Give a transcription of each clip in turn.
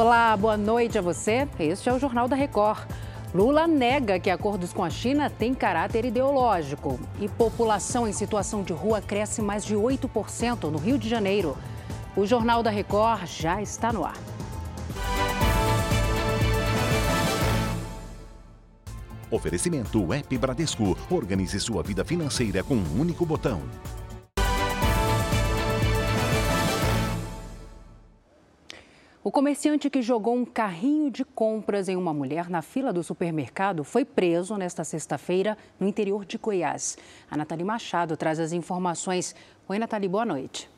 Olá, boa noite a você. Este é o Jornal da Record. Lula nega que acordos com a China têm caráter ideológico. E população em situação de rua cresce mais de 8% no Rio de Janeiro. O Jornal da Record já está no ar. Oferecimento App Bradesco. Organize sua vida financeira com um único botão. O comerciante que jogou um carrinho de compras em uma mulher na fila do supermercado foi preso nesta sexta-feira no interior de Goiás. A Nathalie Machado traz as informações. Oi, Nathalie, boa noite.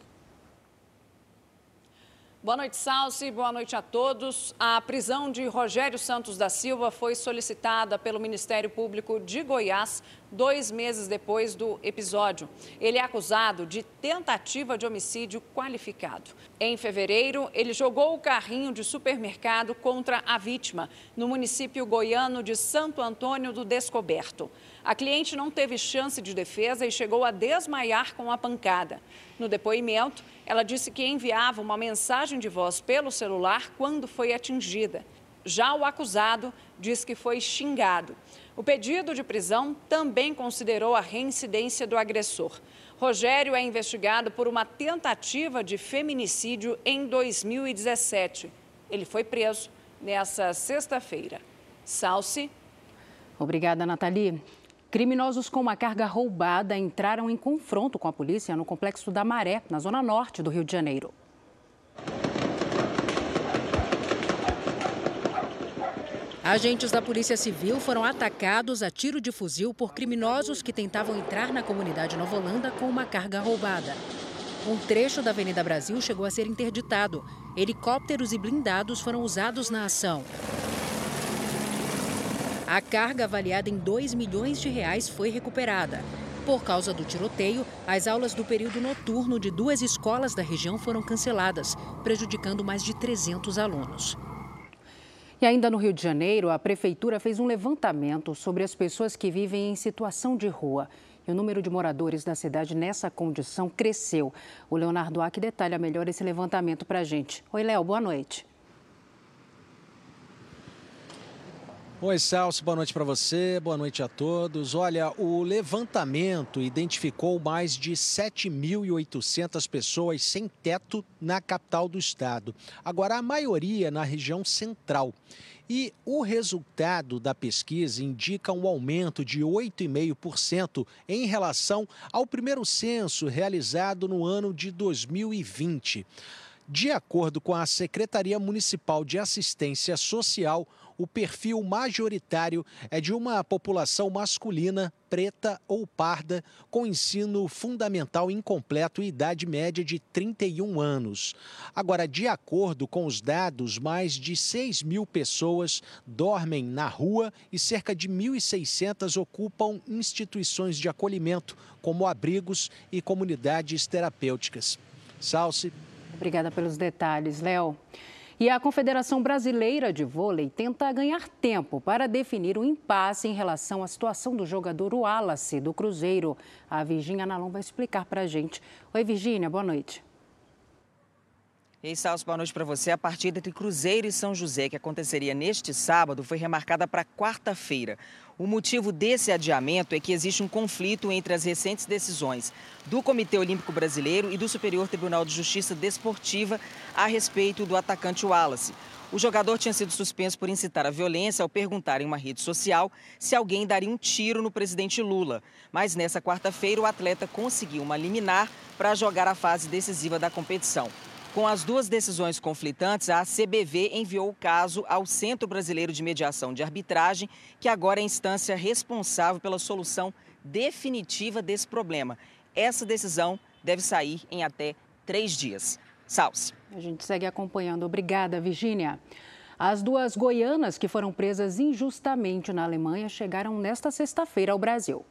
Boa noite, Salsi. Boa noite a todos. A prisão de Rogério Santos da Silva foi solicitada pelo Ministério Público de Goiás dois meses depois do episódio. Ele é acusado de tentativa de homicídio qualificado. Em fevereiro, ele jogou o carrinho de supermercado contra a vítima, no município goiano de Santo Antônio do Descoberto. A cliente não teve chance de defesa e chegou a desmaiar com a pancada. No depoimento, ela disse que enviava uma mensagem de voz pelo celular quando foi atingida. Já o acusado diz que foi xingado. O pedido de prisão também considerou a reincidência do agressor. Rogério é investigado por uma tentativa de feminicídio em 2017. Ele foi preso nessa sexta-feira. Salce. Obrigada, Nathalie. Criminosos com uma carga roubada entraram em confronto com a polícia no complexo da Maré, na zona norte do Rio de Janeiro. Agentes da Polícia Civil foram atacados a tiro de fuzil por criminosos que tentavam entrar na comunidade Nova Holanda com uma carga roubada. Um trecho da Avenida Brasil chegou a ser interditado. Helicópteros e blindados foram usados na ação. A carga avaliada em 2 milhões de reais foi recuperada. Por causa do tiroteio, as aulas do período noturno de duas escolas da região foram canceladas, prejudicando mais de 300 alunos. E ainda no Rio de Janeiro, a prefeitura fez um levantamento sobre as pessoas que vivem em situação de rua. E o número de moradores da cidade nessa condição cresceu. O Leonardo Ack detalha melhor esse levantamento para a gente. Oi, Léo, boa noite. Oi, Celso, boa noite para você, boa noite a todos. Olha, o levantamento identificou mais de 7.800 pessoas sem teto na capital do estado. Agora, a maioria na região central. E o resultado da pesquisa indica um aumento de 8,5% em relação ao primeiro censo realizado no ano de 2020. De acordo com a Secretaria Municipal de Assistência Social, o perfil majoritário é de uma população masculina, preta ou parda, com ensino fundamental incompleto e idade média de 31 anos. Agora, de acordo com os dados, mais de 6 mil pessoas dormem na rua e cerca de 1.600 ocupam instituições de acolhimento, como abrigos e comunidades terapêuticas. Salce. Obrigada pelos detalhes, Léo. E a Confederação Brasileira de Vôlei tenta ganhar tempo para definir um impasse em relação à situação do jogador Wallace, do Cruzeiro. A Virgínia Nalon vai explicar para a gente. Oi, Virgínia, boa noite. E aí, Salso, boa noite para você. A partida entre Cruzeiro e São José, que aconteceria neste sábado, foi remarcada para quarta-feira. O motivo desse adiamento é que existe um conflito entre as recentes decisões do Comitê Olímpico Brasileiro e do Superior Tribunal de Justiça Desportiva a respeito do atacante Wallace. O jogador tinha sido suspenso por incitar a violência ao perguntar em uma rede social se alguém daria um tiro no presidente Lula. Mas nessa quarta-feira, o atleta conseguiu uma liminar para jogar a fase decisiva da competição. Com as duas decisões conflitantes, a CBV enviou o caso ao Centro Brasileiro de Mediação de Arbitragem, que agora é a instância responsável pela solução definitiva desse problema. Essa decisão deve sair em até três dias. Salce. A gente segue acompanhando. Obrigada, Virgínia. As duas goianas que foram presas injustamente na Alemanha chegaram nesta sexta-feira ao Brasil.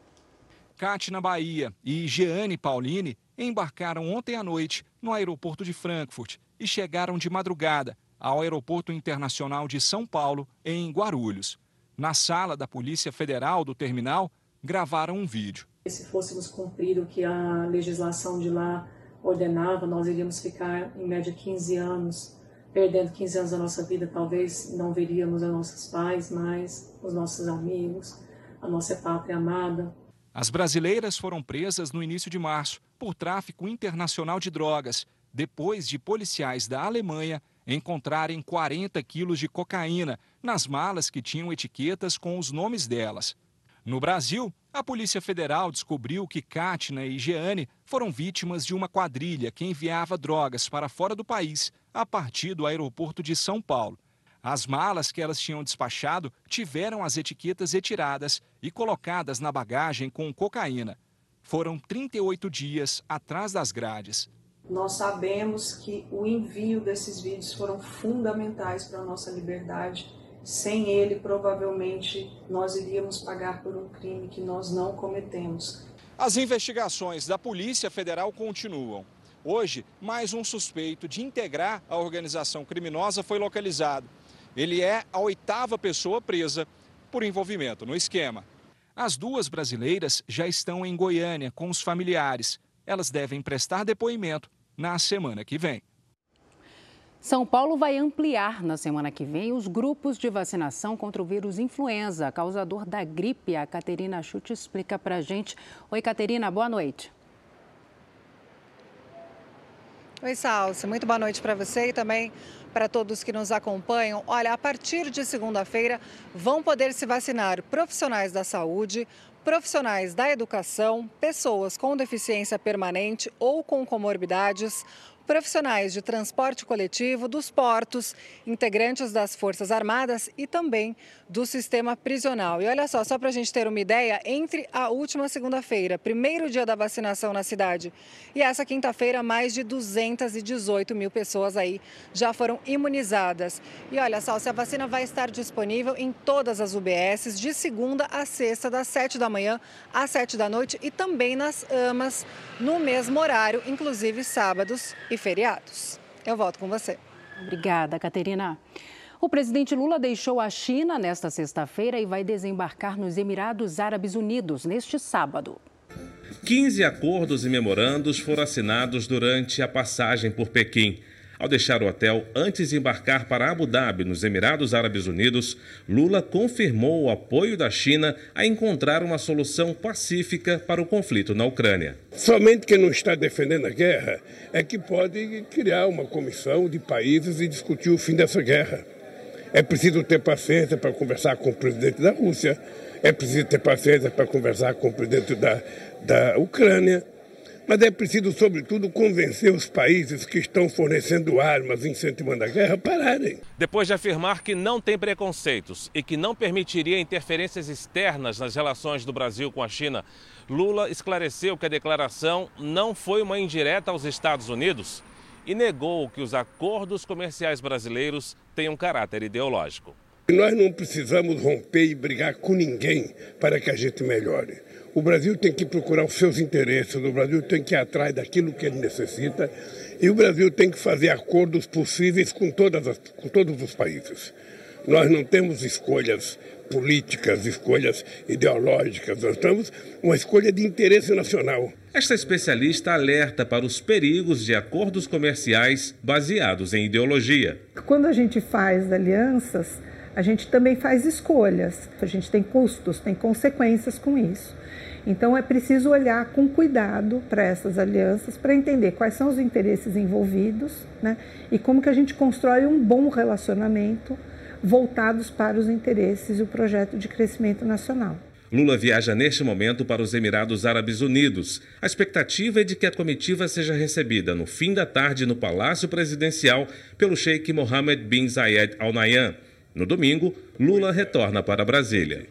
Cate na Bahia e Jeane Pauline embarcaram ontem à noite no aeroporto de Frankfurt e chegaram de madrugada ao Aeroporto Internacional de São Paulo, em Guarulhos. Na sala da Polícia Federal do terminal, gravaram um vídeo. Se fôssemos cumprir o que a legislação de lá ordenava, nós iríamos ficar em média 15 anos perdendo 15 anos da nossa vida, talvez não veríamos os nossos pais mais, os nossos amigos, a nossa pátria amada. As brasileiras foram presas no início de março por tráfico internacional de drogas, depois de policiais da Alemanha encontrarem 40 quilos de cocaína nas malas que tinham etiquetas com os nomes delas. No Brasil, a Polícia Federal descobriu que Katina e Jeane foram vítimas de uma quadrilha que enviava drogas para fora do país a partir do aeroporto de São Paulo. As malas que elas tinham despachado tiveram as etiquetas retiradas e colocadas na bagagem com cocaína. Foram 38 dias atrás das grades. Nós sabemos que o envio desses vídeos foram fundamentais para a nossa liberdade. Sem ele, provavelmente, nós iríamos pagar por um crime que nós não cometemos. As investigações da Polícia Federal continuam. Hoje, mais um suspeito de integrar a organização criminosa foi localizado. Ele é a oitava pessoa presa por envolvimento no esquema. As duas brasileiras já estão em Goiânia com os familiares. Elas devem prestar depoimento na semana que vem. São Paulo vai ampliar na semana que vem os grupos de vacinação contra o vírus influenza, causador da gripe. A Caterina Chute explica para a gente. Oi, Caterina, boa noite. Oi, Salsa. Muito boa noite para você e também para todos que nos acompanham. Olha, a partir de segunda-feira vão poder se vacinar profissionais da saúde, profissionais da educação, pessoas com deficiência permanente ou com comorbidades, profissionais de transporte coletivo, dos portos, integrantes das Forças Armadas e também do sistema prisional. E olha só, só para a gente ter uma ideia, entre a última segunda-feira, primeiro dia da vacinação na cidade, e essa quinta-feira, mais de 218 mil pessoas aí já foram imunizadas. E olha só, se a vacina vai estar disponível em todas as UBSs de segunda a sexta, das 7 da manhã às 7 da noite e também nas AMAs no mesmo horário, inclusive sábados e feriados. Eu volto com você. Obrigada, Caterina. O presidente Lula deixou a China nesta sexta-feira e vai desembarcar nos Emirados Árabes Unidos neste sábado. 15 acordos e memorandos foram assinados durante a passagem por Pequim. Ao deixar o hotel antes de embarcar para Abu Dhabi, nos Emirados Árabes Unidos, Lula confirmou o apoio da China a encontrar uma solução pacífica para o conflito na Ucrânia. Somente quem não está defendendo a guerra é que pode criar uma comissão de países e discutir o fim dessa guerra. É preciso ter paciência para conversar com o presidente da Rússia, é preciso ter paciência para conversar com o presidente da, da Ucrânia. Mas é preciso, sobretudo, convencer os países que estão fornecendo armas, incentivando a guerra, a pararem. Depois de afirmar que não tem preconceitos e que não permitiria interferências externas nas relações do Brasil com a China, Lula esclareceu que a declaração não foi uma indireta aos Estados Unidos e negou que os acordos comerciais brasileiros tenham caráter ideológico. Nós não precisamos romper e brigar com ninguém para que a gente melhore. O Brasil tem que procurar os seus interesses, o Brasil tem que ir atrás daquilo que ele necessita e o Brasil tem que fazer acordos possíveis com, todas as, com todos os países. Nós não temos escolhas políticas, escolhas ideológicas, nós temos uma escolha de interesse nacional. Esta especialista alerta para os perigos de acordos comerciais baseados em ideologia. Quando a gente faz alianças, a gente também faz escolhas, a gente tem custos, tem consequências com isso. Então é preciso olhar com cuidado para essas alianças para entender quais são os interesses envolvidos né, e como que a gente constrói um bom relacionamento voltados para os interesses e o projeto de crescimento nacional. Lula viaja neste momento para os Emirados Árabes Unidos. A expectativa é de que a comitiva seja recebida no fim da tarde no Palácio Presidencial pelo Sheikh Mohammed bin Zayed Al Nahyan. No domingo, Lula retorna para Brasília.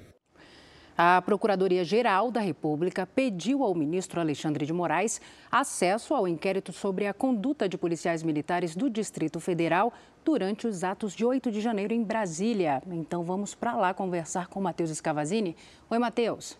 A Procuradoria-Geral da República pediu ao ministro Alexandre de Moraes acesso ao inquérito sobre a conduta de policiais militares do Distrito Federal durante os atos de 8 de janeiro em Brasília. Então vamos para lá conversar com Matheus Escavazini. Oi, Matheus.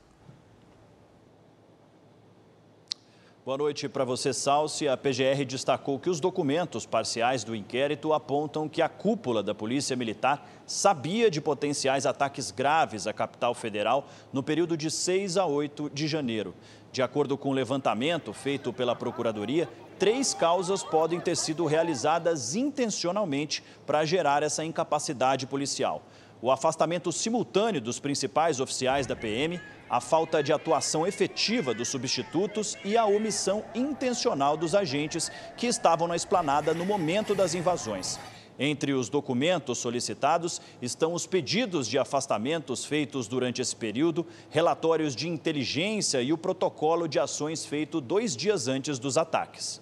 Boa noite para você, Salsi. A PGR destacou que os documentos parciais do inquérito apontam que a cúpula da Polícia Militar sabia de potenciais ataques graves à capital federal no período de 6 a 8 de janeiro. De acordo com o levantamento feito pela Procuradoria, três causas podem ter sido realizadas intencionalmente para gerar essa incapacidade policial. O afastamento simultâneo dos principais oficiais da PM, a falta de atuação efetiva dos substitutos e a omissão intencional dos agentes que estavam na esplanada no momento das invasões. Entre os documentos solicitados estão os pedidos de afastamentos feitos durante esse período, relatórios de inteligência e o protocolo de ações feito dois dias antes dos ataques.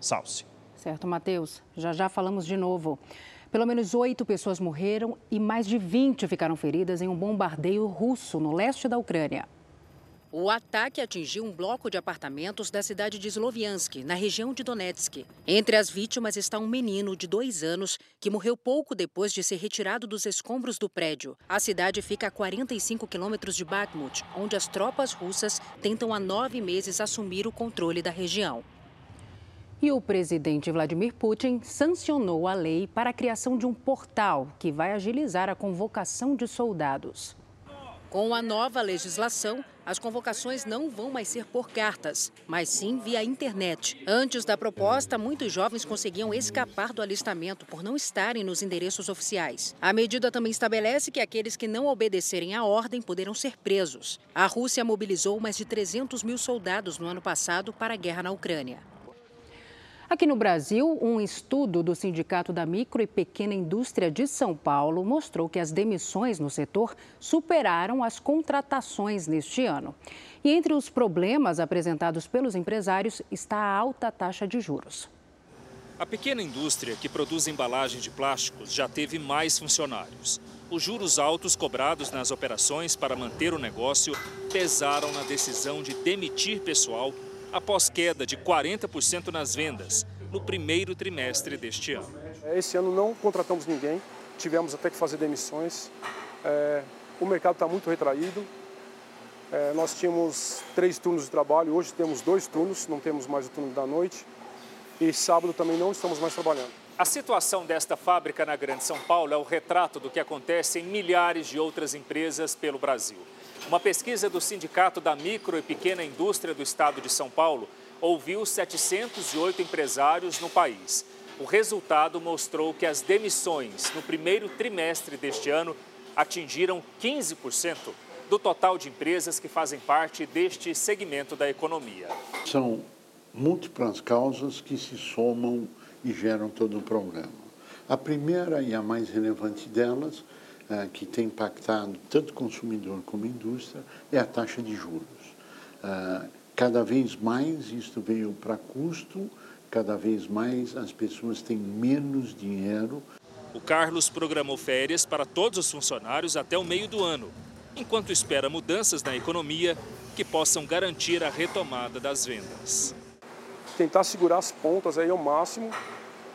Salce. Certo, Matheus. Já já falamos de novo. Pelo menos oito pessoas morreram e mais de 20 ficaram feridas em um bombardeio russo no leste da Ucrânia. O ataque atingiu um bloco de apartamentos da cidade de Sloviansk, na região de Donetsk. Entre as vítimas está um menino de dois anos que morreu pouco depois de ser retirado dos escombros do prédio. A cidade fica a 45 quilômetros de Bakhmut, onde as tropas russas tentam há nove meses assumir o controle da região. E o presidente Vladimir Putin sancionou a lei para a criação de um portal que vai agilizar a convocação de soldados. Com a nova legislação, as convocações não vão mais ser por cartas, mas sim via internet. Antes da proposta, muitos jovens conseguiam escapar do alistamento por não estarem nos endereços oficiais. A medida também estabelece que aqueles que não obedecerem à ordem poderão ser presos. A Rússia mobilizou mais de 300 mil soldados no ano passado para a guerra na Ucrânia. Aqui no Brasil, um estudo do Sindicato da Micro e Pequena Indústria de São Paulo mostrou que as demissões no setor superaram as contratações neste ano. E entre os problemas apresentados pelos empresários está a alta taxa de juros. A pequena indústria que produz embalagem de plásticos já teve mais funcionários. Os juros altos cobrados nas operações para manter o negócio pesaram na decisão de demitir pessoal após queda de 40% nas vendas no primeiro trimestre deste ano. Esse ano não contratamos ninguém, tivemos até que fazer demissões. É, o mercado está muito retraído. É, nós tínhamos três turnos de trabalho, hoje temos dois turnos, não temos mais o turno da noite. E sábado também não estamos mais trabalhando. A situação desta fábrica na Grande São Paulo é o retrato do que acontece em milhares de outras empresas pelo Brasil. Uma pesquisa do Sindicato da Micro e Pequena Indústria do Estado de São Paulo ouviu 708 empresários no país. O resultado mostrou que as demissões no primeiro trimestre deste ano atingiram 15% do total de empresas que fazem parte deste segmento da economia. São múltiplas causas que se somam e geram todo o problema. A primeira e a mais relevante delas ah, que tem impactado tanto o consumidor como a indústria é a taxa de juros. Ah, cada vez mais isto veio para custo, cada vez mais as pessoas têm menos dinheiro. O Carlos programou férias para todos os funcionários até o meio do ano, enquanto espera mudanças na economia que possam garantir a retomada das vendas. Tentar segurar as pontas aí ao máximo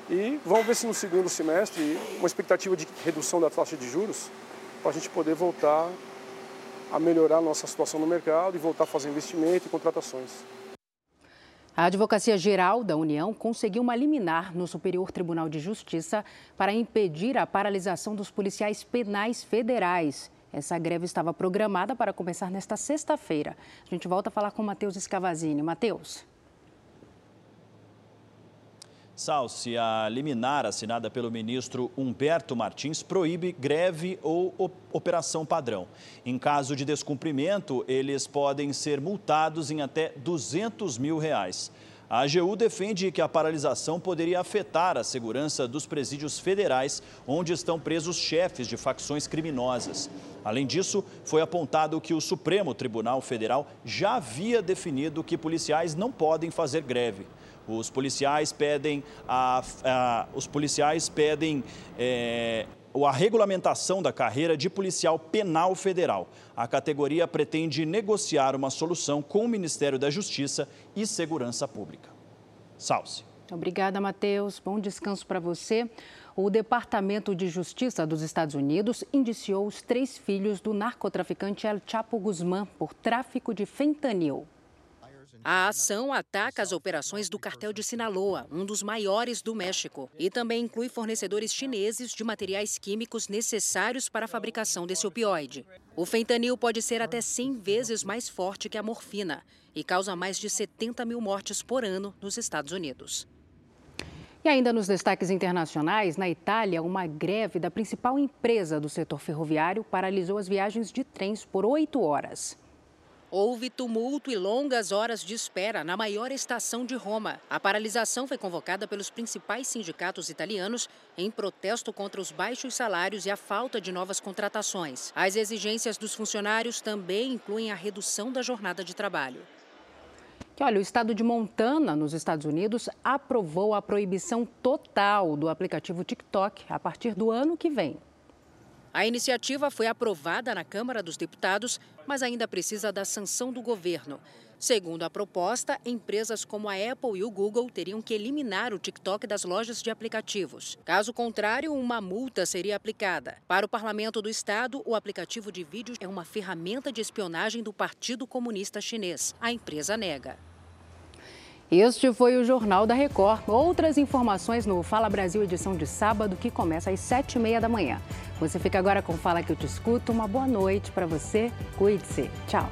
e vamos ver se no segundo semestre, uma expectativa de redução da taxa de juros, para a gente poder voltar a melhorar a nossa situação no mercado e voltar a fazer investimento e contratações. A Advocacia Geral da União conseguiu uma liminar no Superior Tribunal de Justiça para impedir a paralisação dos policiais penais federais. Essa greve estava programada para começar nesta sexta-feira. A gente volta a falar com o Matheus Escavazini. Matheus. Salsi, a liminar assinada pelo ministro Humberto Martins proíbe greve ou operação padrão. Em caso de descumprimento, eles podem ser multados em até 200 mil reais. A AGU defende que a paralisação poderia afetar a segurança dos presídios federais, onde estão presos chefes de facções criminosas. Além disso, foi apontado que o Supremo Tribunal Federal já havia definido que policiais não podem fazer greve. Os policiais pedem, a, a os policiais pedem é, a regulamentação da carreira de policial penal federal. A categoria pretende negociar uma solução com o Ministério da Justiça e Segurança Pública. Salce. Obrigada, Matheus. Bom descanso para você. O Departamento de Justiça dos Estados Unidos indiciou os três filhos do narcotraficante El Chapo Guzmán por tráfico de fentanil. A ação ataca as operações do cartel de Sinaloa, um dos maiores do México, e também inclui fornecedores chineses de materiais químicos necessários para a fabricação desse opioide. O fentanil pode ser até 100 vezes mais forte que a morfina e causa mais de 70 mil mortes por ano nos Estados Unidos. E ainda nos destaques internacionais, na Itália, uma greve da principal empresa do setor ferroviário paralisou as viagens de trens por oito horas. Houve tumulto e longas horas de espera na maior estação de Roma. A paralisação foi convocada pelos principais sindicatos italianos em protesto contra os baixos salários e a falta de novas contratações. As exigências dos funcionários também incluem a redução da jornada de trabalho. Olha, o estado de Montana, nos Estados Unidos, aprovou a proibição total do aplicativo TikTok a partir do ano que vem. A iniciativa foi aprovada na Câmara dos Deputados, mas ainda precisa da sanção do governo. Segundo a proposta, empresas como a Apple e o Google teriam que eliminar o TikTok das lojas de aplicativos. Caso contrário, uma multa seria aplicada. Para o parlamento do estado, o aplicativo de vídeo é uma ferramenta de espionagem do Partido Comunista Chinês. A empresa nega. Este foi o Jornal da Record. Outras informações no Fala Brasil, edição de sábado, que começa às sete e meia da manhã. Você fica agora com Fala que eu te escuto. Uma boa noite para você. Cuide-se. Tchau.